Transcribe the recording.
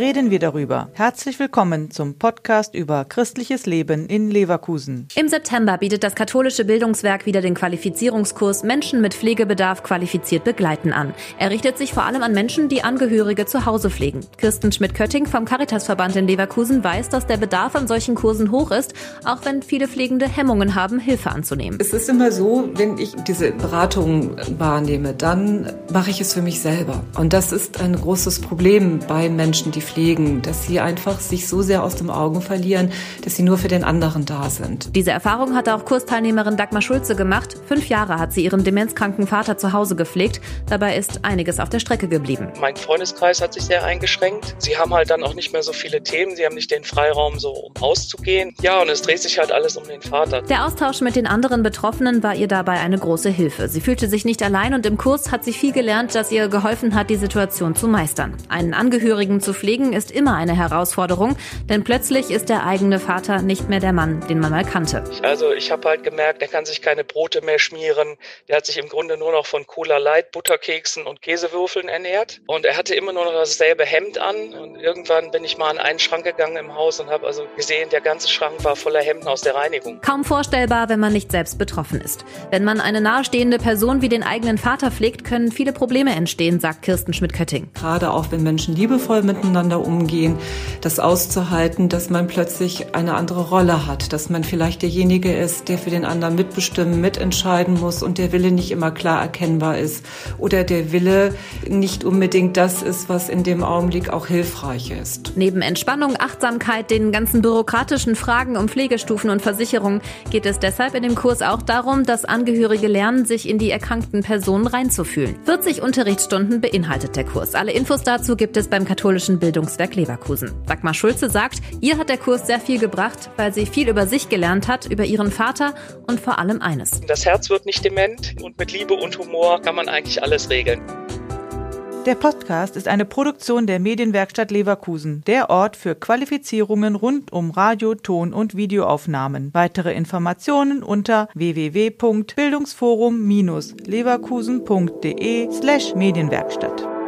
reden wir darüber. Herzlich willkommen zum Podcast über christliches Leben in Leverkusen. Im September bietet das katholische Bildungswerk wieder den Qualifizierungskurs Menschen mit Pflegebedarf qualifiziert begleiten an. Er richtet sich vor allem an Menschen, die Angehörige zu Hause pflegen. Kirsten Schmidt-Kötting vom Caritasverband in Leverkusen weiß, dass der Bedarf an solchen Kursen hoch ist, auch wenn viele Pflegende Hemmungen haben, Hilfe anzunehmen. Es ist immer so, wenn ich diese Beratung wahrnehme, dann mache ich es für mich selber. Und das ist ein großes Problem bei Menschen, die pflegen, dass sie einfach sich so sehr aus dem Augen verlieren, dass sie nur für den anderen da sind. Diese Erfahrung hatte auch Kursteilnehmerin Dagmar Schulze gemacht. Fünf Jahre hat sie ihren demenzkranken Vater zu Hause gepflegt. Dabei ist einiges auf der Strecke geblieben. Mein Freundeskreis hat sich sehr eingeschränkt. Sie haben halt dann auch nicht mehr so viele Themen. Sie haben nicht den Freiraum, so um auszugehen. Ja, und es dreht sich halt alles um den Vater. Der Austausch mit den anderen Betroffenen war ihr dabei eine große Hilfe. Sie fühlte sich nicht allein und im Kurs hat sie viel gelernt, das ihr geholfen hat, die Situation zu meistern. Einen Angehörigen zu pflegen ist immer eine Herausforderung, denn plötzlich ist der eigene Vater nicht mehr der Mann, den man mal kannte. Also ich habe halt gemerkt, er kann sich keine Brote mehr schmieren. Der hat sich im Grunde nur noch von Cola Light, Butterkeksen und Käsewürfeln ernährt. Und er hatte immer nur noch dasselbe Hemd an. Und irgendwann bin ich mal an einen Schrank gegangen im Haus und habe also gesehen, der ganze Schrank war voller Hemden aus der Reinigung. Kaum vorstellbar, wenn man nicht selbst betroffen ist. Wenn man eine nahestehende Person wie den eigenen Vater pflegt, können viele Probleme entstehen, sagt Kirsten Schmidt-Kötting. Gerade auch wenn Menschen liebevoll miteinander umgehen, das auszuhalten, dass man plötzlich eine andere Rolle hat, dass man vielleicht derjenige ist, der für den anderen mitbestimmen, mitentscheiden muss und der Wille nicht immer klar erkennbar ist oder der Wille nicht unbedingt das ist, was in dem Augenblick auch hilfreich ist. Neben Entspannung, Achtsamkeit, den ganzen bürokratischen Fragen um Pflegestufen und Versicherungen geht es deshalb in dem Kurs auch darum, dass Angehörige lernen, sich in die erkrankten Personen reinzufühlen. 40 Unterrichtsstunden beinhaltet der Kurs. Alle Infos dazu gibt es beim katholischen Bildungswerk Leverkusen. Dagmar Schulze sagt, ihr hat der Kurs sehr viel gebracht, weil sie viel über sich gelernt hat, über ihren Vater und vor allem eines. Das Herz wird nicht dement und mit Liebe und Humor kann man eigentlich alles regeln. Der Podcast ist eine Produktion der Medienwerkstatt Leverkusen, der Ort für Qualifizierungen rund um Radio, Ton und Videoaufnahmen. Weitere Informationen unter www.bildungsforum-leverkusen.de slash Medienwerkstatt.